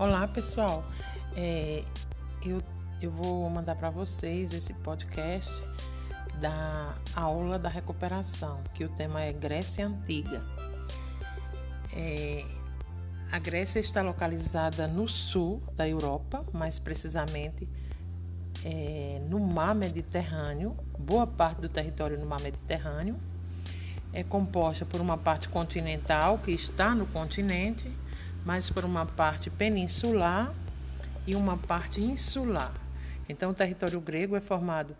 Olá, pessoal. É, eu, eu vou mandar para vocês esse podcast da aula da recuperação, que o tema é Grécia Antiga. É, a Grécia está localizada no sul da Europa, mais precisamente é, no mar Mediterrâneo, boa parte do território no mar Mediterrâneo. É composta por uma parte continental que está no continente mas por uma parte peninsular e uma parte insular. Então, o território grego é formado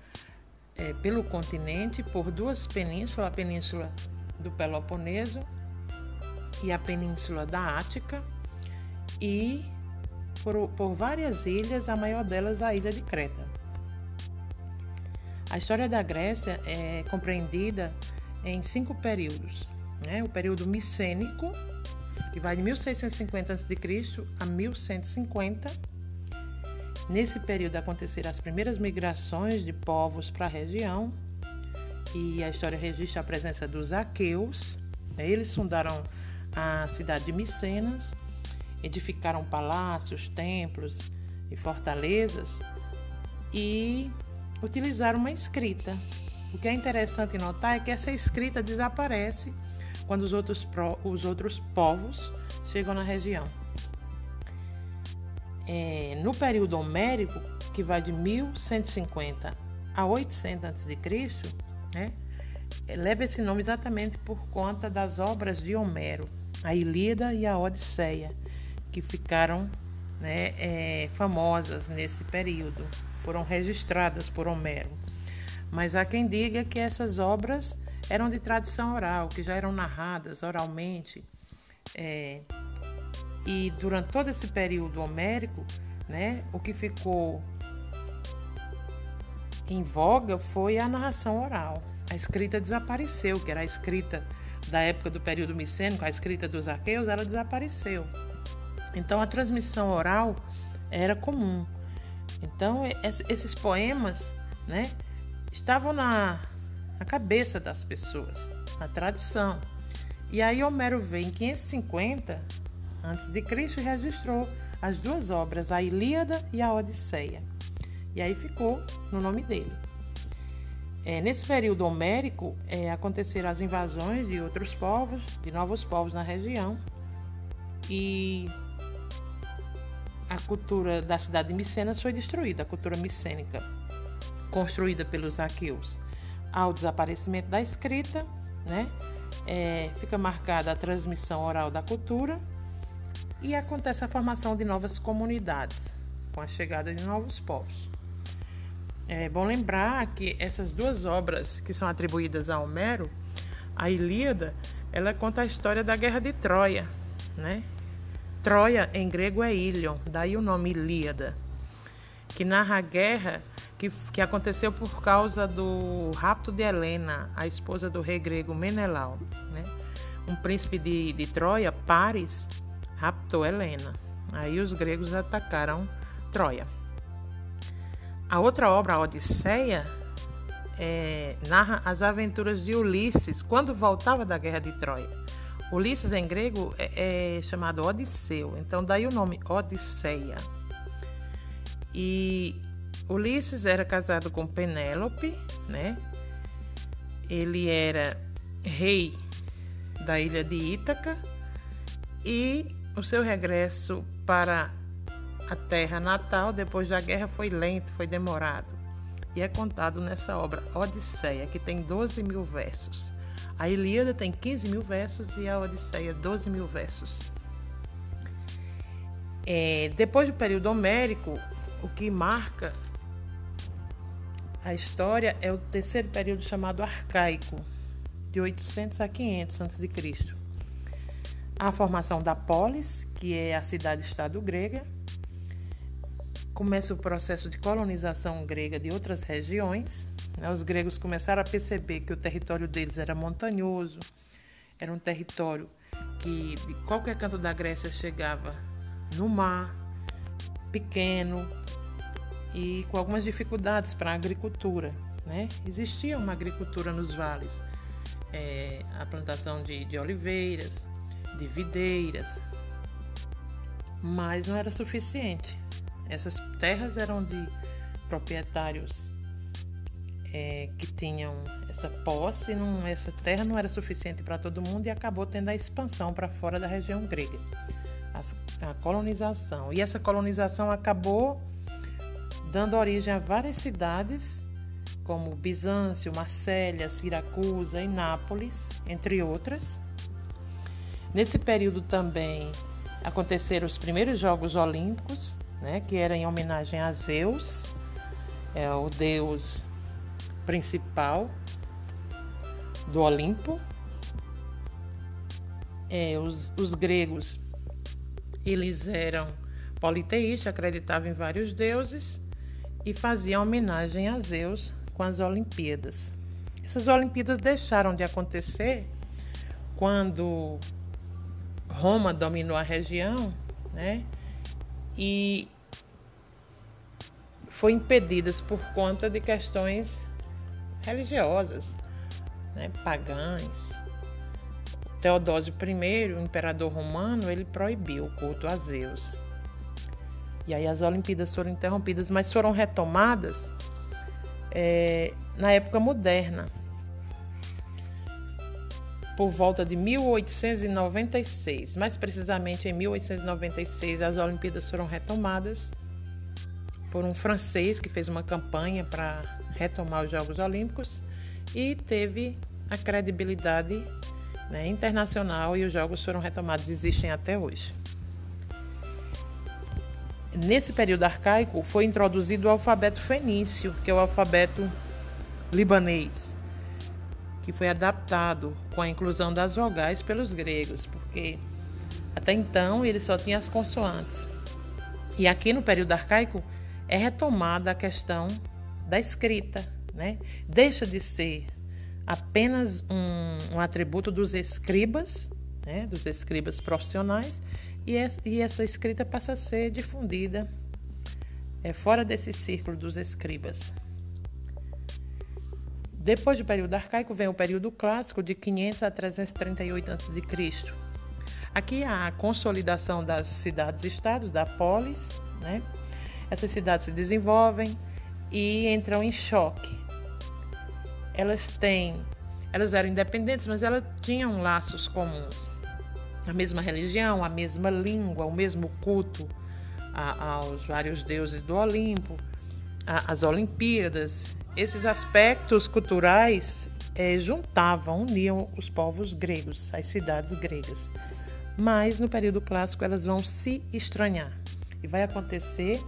é, pelo continente por duas penínsulas, a península do Peloponeso e a península da Ática, e por, por várias ilhas, a maior delas a ilha de Creta. A história da Grécia é compreendida em cinco períodos: né? o período micênico, que vai de 1650 a.C. a 1150. Nesse período aconteceram as primeiras migrações de povos para a região e a história registra a presença dos aqueus. Eles fundaram a cidade de Micenas, edificaram palácios, templos e fortalezas e utilizaram uma escrita. O que é interessante notar é que essa escrita desaparece quando os outros, os outros povos chegam na região. É, no período homérico, que vai de 1150 a 800 a.C., né, leva esse nome exatamente por conta das obras de Homero, a Ilíada e a Odisseia, que ficaram né, é, famosas nesse período, foram registradas por Homero. Mas há quem diga que essas obras eram de tradição oral, que já eram narradas oralmente. É, e durante todo esse período homérico, né, o que ficou em voga foi a narração oral. A escrita desapareceu, que era a escrita da época do período micênico, a escrita dos arqueus, ela desapareceu. Então a transmissão oral era comum. Então esses poemas, né, estavam na a cabeça das pessoas, a tradição. E aí Homero vem em 550 a.C. e registrou as duas obras, a Ilíada e a Odisseia. E aí ficou no nome dele. É, nesse período homérico, é, aconteceram as invasões de outros povos, de novos povos na região, e a cultura da cidade de Micenas foi destruída, a cultura micênica, construída pelos aqueus ao desaparecimento da escrita, né? É, fica marcada a transmissão oral da cultura e acontece a formação de novas comunidades com a chegada de novos povos. É bom lembrar que essas duas obras que são atribuídas a Homero, a Ilíada, ela conta a história da Guerra de Troia, né? Troia em grego é Ilion, daí o nome Ilíada, que narra a guerra que, que aconteceu por causa do rapto de Helena, a esposa do rei grego Menelau. Né? Um príncipe de, de Troia, Paris, raptou Helena. Aí os gregos atacaram Troia. A outra obra, a Odisseia, é, narra as aventuras de Ulisses quando voltava da guerra de Troia. Ulisses em grego é, é chamado Odisseu, então daí o nome Odisseia. E Ulisses era casado com Penélope, né? Ele era rei da ilha de Ítaca e o seu regresso para a terra natal depois da guerra foi lento, foi demorado. E é contado nessa obra Odisseia, que tem 12 mil versos. A Ilíada tem 15 mil versos e a Odisseia 12 mil versos. É, depois do período homérico, o que marca a história é o terceiro período chamado arcaico, de 800 a 500 a.C. A formação da polis, que é a cidade-estado grega, começa o processo de colonização grega de outras regiões. Né? Os gregos começaram a perceber que o território deles era montanhoso, era um território que de qualquer canto da Grécia chegava no mar, pequeno, e com algumas dificuldades para a agricultura. Né? Existia uma agricultura nos vales, é, a plantação de, de oliveiras, de videiras, mas não era suficiente. Essas terras eram de proprietários é, que tinham essa posse, não, essa terra não era suficiente para todo mundo e acabou tendo a expansão para fora da região grega, a, colonização. E essa colonização acabou dando origem a várias cidades, como Bizâncio, Marsella, Siracusa e Nápoles, entre outras. Nesse período também aconteceram os primeiros Jogos Olímpicos, né, que era em homenagem a Zeus, é o deus principal do Olimpo. É, os, os gregos eles eram politeístas, acreditavam em vários deuses e faziam homenagem a Zeus com as Olimpíadas. Essas Olimpíadas deixaram de acontecer quando Roma dominou a região, né? E foi impedidas por conta de questões religiosas, né, pagãs. Teodósio I, o imperador romano, ele proibiu o culto a Zeus. E aí as Olimpíadas foram interrompidas, mas foram retomadas é, na época moderna, por volta de 1896. Mais precisamente em 1896, as Olimpíadas foram retomadas por um francês que fez uma campanha para retomar os Jogos Olímpicos e teve a credibilidade né, internacional e os Jogos foram retomados, existem até hoje. Nesse período arcaico foi introduzido o alfabeto fenício, que é o alfabeto libanês, que foi adaptado com a inclusão das vogais pelos gregos, porque até então ele só tinha as consoantes. E aqui no período arcaico é retomada a questão da escrita, né? Deixa de ser apenas um, um atributo dos escribas, né? dos escribas profissionais, e, e, essa escrita passa a ser difundida é, fora desse círculo dos escribas. Depois do período arcaico vem o período clássico de 500 a 338 a.C. Aqui há a consolidação das cidades-estados, da polis, né? Essas cidades se desenvolvem e entram em choque. Elas têm, elas eram independentes, mas elas tinham laços comuns. A mesma religião, a mesma língua, o mesmo culto a, aos vários deuses do Olimpo, a, as Olimpíadas. Esses aspectos culturais é, juntavam, uniam os povos gregos, as cidades gregas. Mas no período clássico elas vão se estranhar e vai acontecer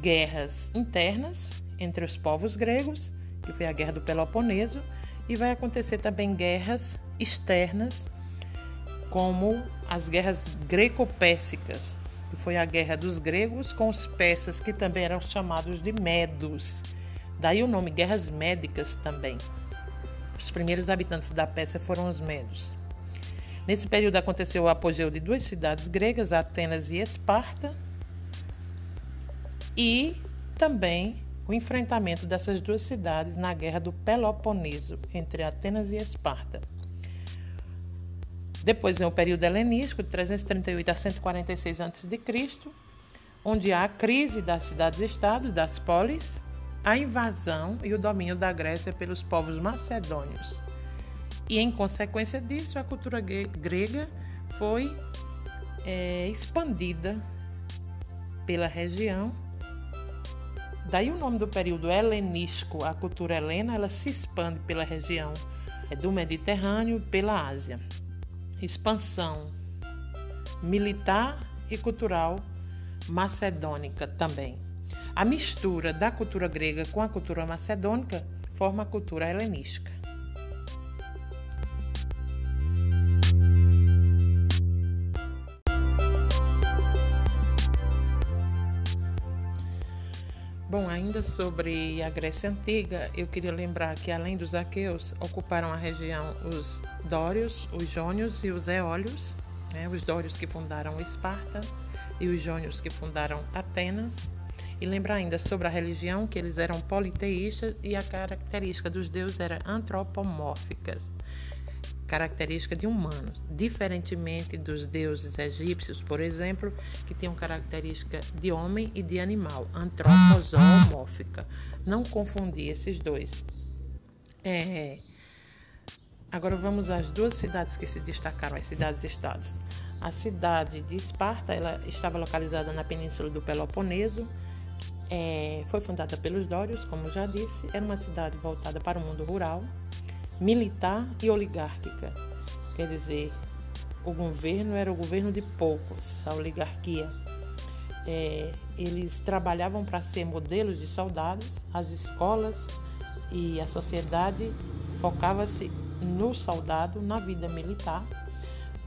guerras internas entre os povos gregos, que foi a Guerra do Peloponeso, e vai acontecer também guerras externas, como as guerras greco-pérsicas, que foi a guerra dos gregos com os persas, que também eram chamados de medos. Daí o nome Guerras Médicas também. Os primeiros habitantes da Pérsia foram os medos. Nesse período aconteceu o apogeu de duas cidades gregas, Atenas e Esparta, e também o enfrentamento dessas duas cidades na Guerra do Peloponeso, entre Atenas e Esparta. Depois vem o período helenístico, de 338 a 146 a.C., onde há a crise das cidades-estados, das polis, a invasão e o domínio da Grécia pelos povos macedônios. E, em consequência disso, a cultura grega foi é, expandida pela região Daí o nome do período helenístico, a cultura helena, ela se expande pela região é do Mediterrâneo e pela Ásia. Expansão militar e cultural macedônica também. A mistura da cultura grega com a cultura macedônica forma a cultura helenística. Ainda sobre a Grécia Antiga, eu queria lembrar que além dos aqueus, ocuparam a região os dórios, os jônios e os eólios, né? os dórios que fundaram Esparta e os jônios que fundaram Atenas. E lembrar ainda sobre a religião, que eles eram politeístas e a característica dos deuses era antropomórficas. Característica de humanos, diferentemente dos deuses egípcios, por exemplo, que tinham característica de homem e de animal, antropozoomórfica. Não confundir esses dois. É, agora vamos às duas cidades que se destacaram, as cidades-estados. A cidade de Esparta, ela estava localizada na península do Peloponeso, é, foi fundada pelos Dórios, como já disse, era uma cidade voltada para o mundo rural, militar e oligárquica. Quer dizer, o governo era o governo de poucos, a oligarquia. É, eles trabalhavam para ser modelos de soldados, as escolas e a sociedade focava-se no soldado, na vida militar.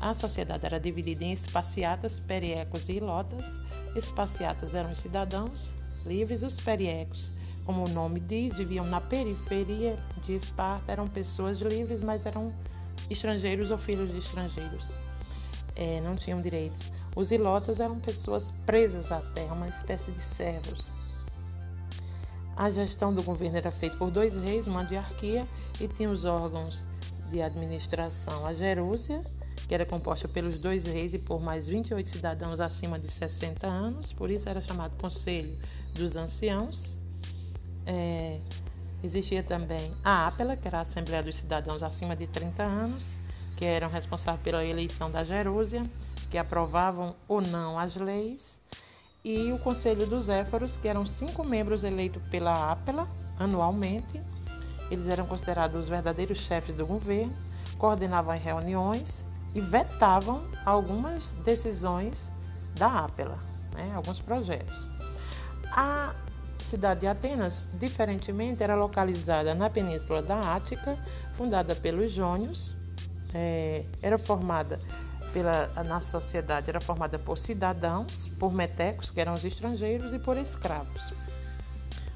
A sociedade era dividida em espaciatas, periecos e ilotas. Espaciatas eram os cidadãos livres, os periecos como o nome diz, viviam na periferia de Esparta, eram pessoas livres, mas eram estrangeiros ou filhos de estrangeiros. É, não tinham direitos. Os ilotas eram pessoas presas à terra, uma espécie de servos. A gestão do governo era feita por dois reis, uma diarquia, e tinha os órgãos de administração. A Jerúsia, que era composta pelos dois reis e por mais 28 cidadãos acima de 60 anos, por isso era chamado Conselho dos Anciãos. É, existia também a APELA, que era a Assembleia dos Cidadãos acima de 30 anos, que eram responsáveis pela eleição da Jerúsia, que aprovavam ou não as leis, e o Conselho dos Éfaros, que eram cinco membros eleitos pela APELA anualmente. Eles eram considerados os verdadeiros chefes do governo, coordenavam reuniões e vetavam algumas decisões da APELA, né, alguns projetos. A cidade de Atenas, diferentemente, era localizada na península da Ática, fundada pelos Jônios, é, era formada pela, na sociedade era formada por cidadãos, por metecos, que eram os estrangeiros, e por escravos.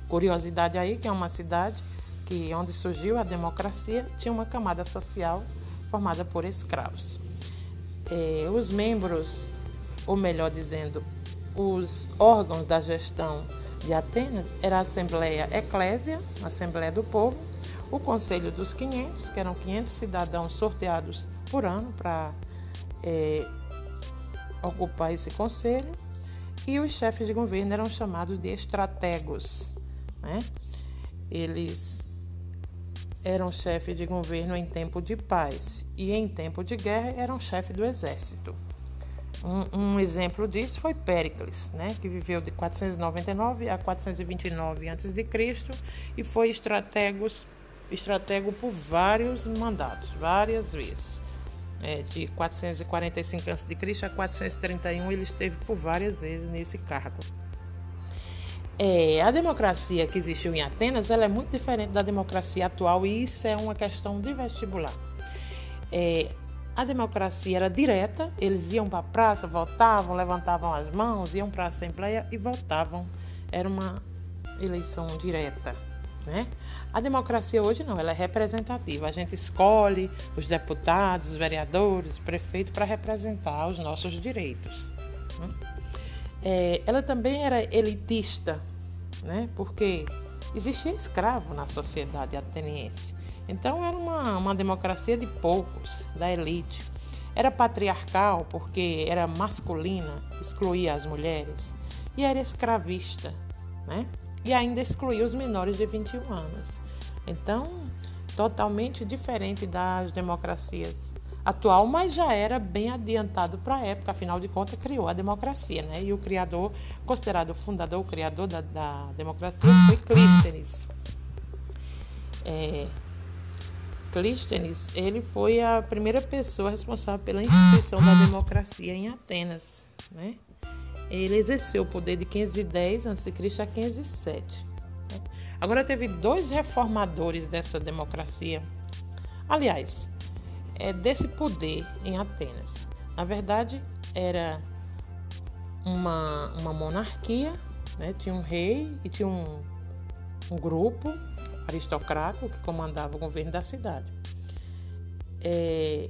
Curiosidade aí que é uma cidade que onde surgiu a democracia tinha uma camada social formada por escravos. É, os membros, ou melhor dizendo, os órgãos da gestão de Atenas era a Assembleia Eclésia, Assembleia do Povo, o Conselho dos 500, que eram 500 cidadãos sorteados por ano para é, ocupar esse conselho, e os chefes de governo eram chamados de estrategos. Né? Eles eram chefes de governo em tempo de paz e em tempo de guerra eram chefes do exército. Um, um, exemplo disso foi Péricles, né, que viveu de 499 a 429 a.C. e foi estrategos, estratego por vários mandatos, várias vezes. É, de 445 a.C. a 431 ele esteve por várias vezes nesse cargo. É, a democracia que existiu em Atenas ela é muito diferente da democracia atual e isso é uma questão de vestibular. É, a democracia era direta, eles iam para a praça, votavam, levantavam as mãos, iam para a Assembleia e votavam. Era uma eleição direta. Né? A democracia hoje não, ela é representativa. A gente escolhe os deputados, os vereadores, o prefeito para representar os nossos direitos. Né? É, ela também era elitista, né? porque existia escravo na sociedade ateniense. Então era uma, uma democracia de poucos, da elite. Era patriarcal porque era masculina, excluía as mulheres. E era escravista, né? E ainda excluía os menores de 21 anos. Então, totalmente diferente das democracias atual, mas já era bem adiantado para a época, afinal de contas, criou a democracia, né? E o criador, considerado o fundador, o criador da, da democracia, foi Clístenes. É, Clístenes, ele foi a primeira pessoa responsável pela instituição da democracia em Atenas, né? Ele exerceu o poder de 510 a.C. a 507. Né? Agora teve dois reformadores dessa democracia. Aliás, é desse poder em Atenas. Na verdade, era uma, uma monarquia, né? tinha um rei e tinha um, um grupo aristocrático que comandava o governo da cidade. É,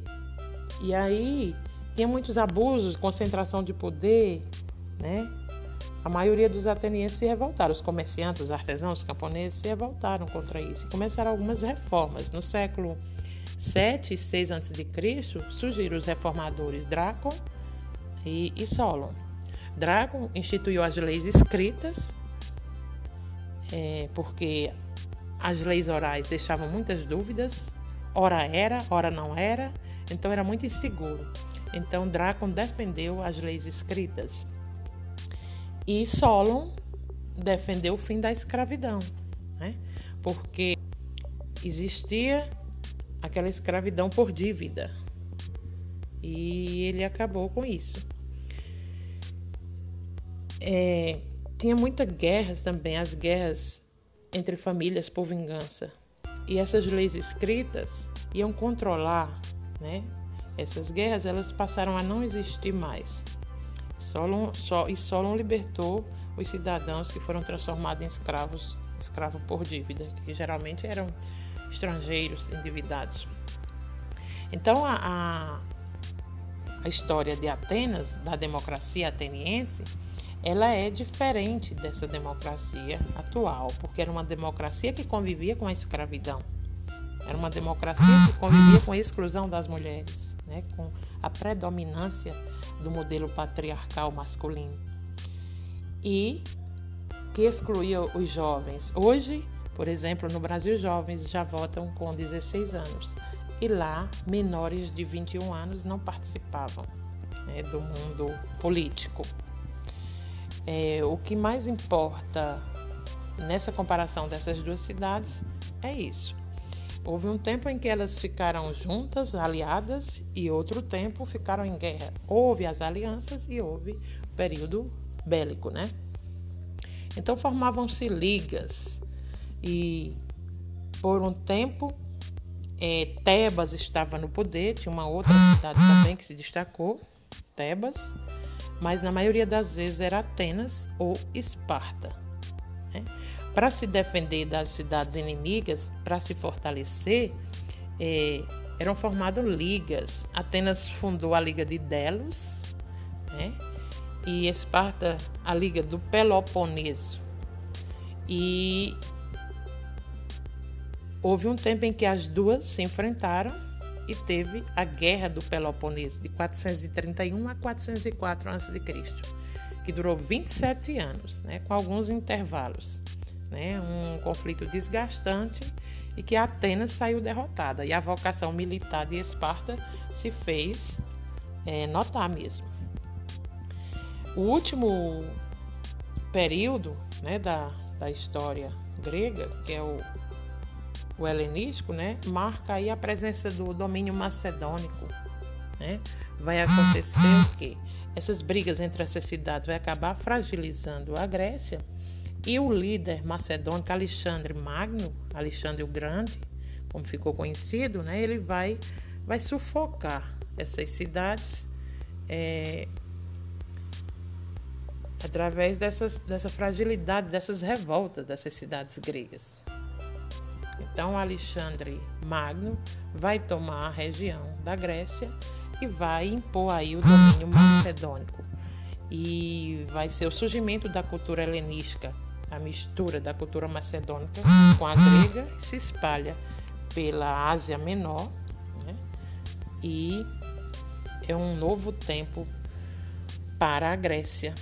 e aí tinha muitos abusos, concentração de poder, né? A maioria dos atenienses se revoltaram, os comerciantes, os artesãos, os camponeses se revoltaram contra isso e começaram algumas reformas. No século 7 e 6 a.C., surgiram os reformadores Drácon e, e Solon. Drácon instituiu as leis escritas, é, porque as leis orais deixavam muitas dúvidas, ora era, ora não era, então era muito inseguro. Então Drácon defendeu as leis escritas. E Solon defendeu o fim da escravidão, né? porque existia aquela escravidão por dívida. E ele acabou com isso. É, tinha muitas guerras também, as guerras entre famílias por vingança. E essas leis escritas iam controlar, né? Essas guerras elas passaram a não existir mais. Solon, e Solon libertou os cidadãos que foram transformados em escravos, escravos por dívida, que geralmente eram estrangeiros endividados. Então a, a, a história de Atenas, da democracia ateniense, ela é diferente dessa democracia atual, porque era uma democracia que convivia com a escravidão. Era uma democracia que convivia com a exclusão das mulheres, né, com a predominância do modelo patriarcal masculino. E que excluía os jovens. Hoje, por exemplo, no Brasil, jovens já votam com 16 anos e lá menores de 21 anos não participavam né, do mundo político. É, o que mais importa nessa comparação dessas duas cidades é isso. Houve um tempo em que elas ficaram juntas, aliadas, e outro tempo ficaram em guerra. Houve as alianças e houve o período bélico, né? Então formavam-se ligas e por um tempo é, Tebas estava no poder, tinha uma outra cidade também que se destacou, Tebas, mas na maioria das vezes era Atenas ou Esparta. Né? Para se defender das cidades inimigas, para se fortalecer, é, eram formadas ligas. Atenas fundou a Liga de Delos né? e Esparta a Liga do Peloponeso. E houve um tempo em que as duas se enfrentaram e teve a Guerra do Peloponeso, de 431 a 404 a.C., que durou 27 anos, né, com alguns intervalos. Né, um conflito desgastante e que Atenas saiu derrotada. E a vocação militar de Esparta se fez é, notar mesmo. O último período né, da, da história grega, que é o o helenístico, né, marca aí a presença do domínio macedônico, né? Vai acontecer o quê? Essas brigas entre essas cidades vai acabar fragilizando a Grécia e o líder macedônico Alexandre Magno, Alexandre o Grande, como ficou conhecido, né? Ele vai vai sufocar essas cidades é, através dessas, dessa fragilidade, dessas revoltas dessas cidades gregas. Então Alexandre Magno vai tomar a região da Grécia e vai impor aí o domínio macedônico. E vai ser o surgimento da cultura helenística, a mistura da cultura macedônica com a grega, se espalha pela Ásia Menor, né? e é um novo tempo para a Grécia.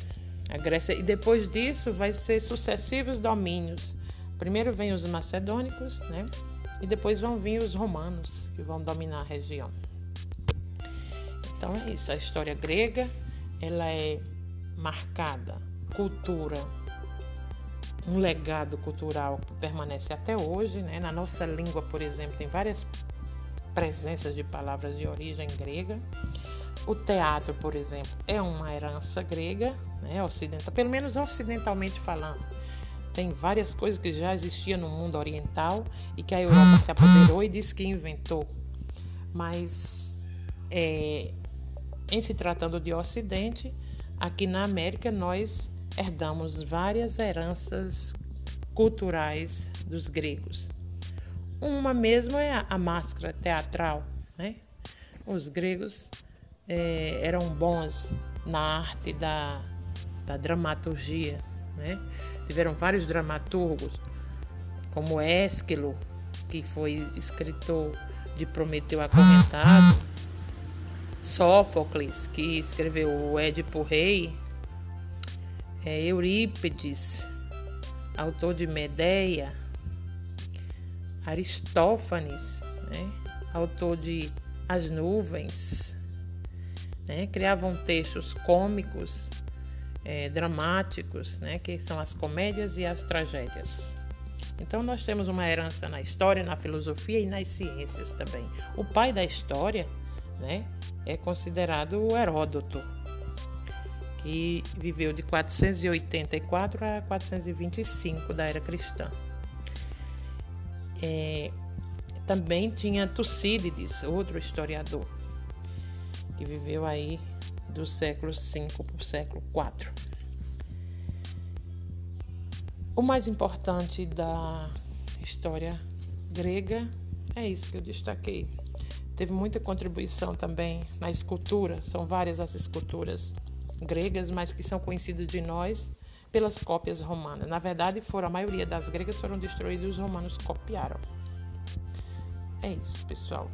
A Grécia e depois disso vai ser sucessivos domínios Primeiro vem os macedônicos, né? E depois vão vir os romanos, que vão dominar a região. Então é isso, a história grega, ela é marcada, cultura, um legado cultural que permanece até hoje, né? Na nossa língua, por exemplo, tem várias presenças de palavras de origem grega. O teatro, por exemplo, é uma herança grega, né? Ocidental, pelo menos ocidentalmente falando tem várias coisas que já existiam no mundo oriental e que a Europa se apoderou e disse que inventou. Mas, é, em se tratando de Ocidente, aqui na América nós herdamos várias heranças culturais dos gregos. Uma mesmo é a, máscara teatral. Né? Os gregos é, eram bons na arte da, da dramaturgia. Né? Tiveram vários dramaturgos, como Ésquilo, que foi escritor de Prometeu Acorrentado, Sófocles, que escreveu o Édipo Rei, é, Eurípides, autor de Medeia, Aristófanes, né, autor de As Nuvens, né, criavam textos cômicos, é, dramáticos, né, que são as comédias e as tragédias. Então, nós temos uma herança na história, na filosofia e nas ciências também. O pai da história né, é considerado o Heródoto, que viveu de 484 a 425 da era cristã. É, também tinha Tucídides, outro historiador, que viveu aí do século V para o século IV. O mais importante da história grega é isso que eu destaquei. Teve muita contribuição também na escultura, são várias as esculturas gregas, mas que são conhecidas de nós pelas cópias romanas. Na verdade, foram a maioria das gregas foram destruídas e os romanos copiaram. É isso, pessoal.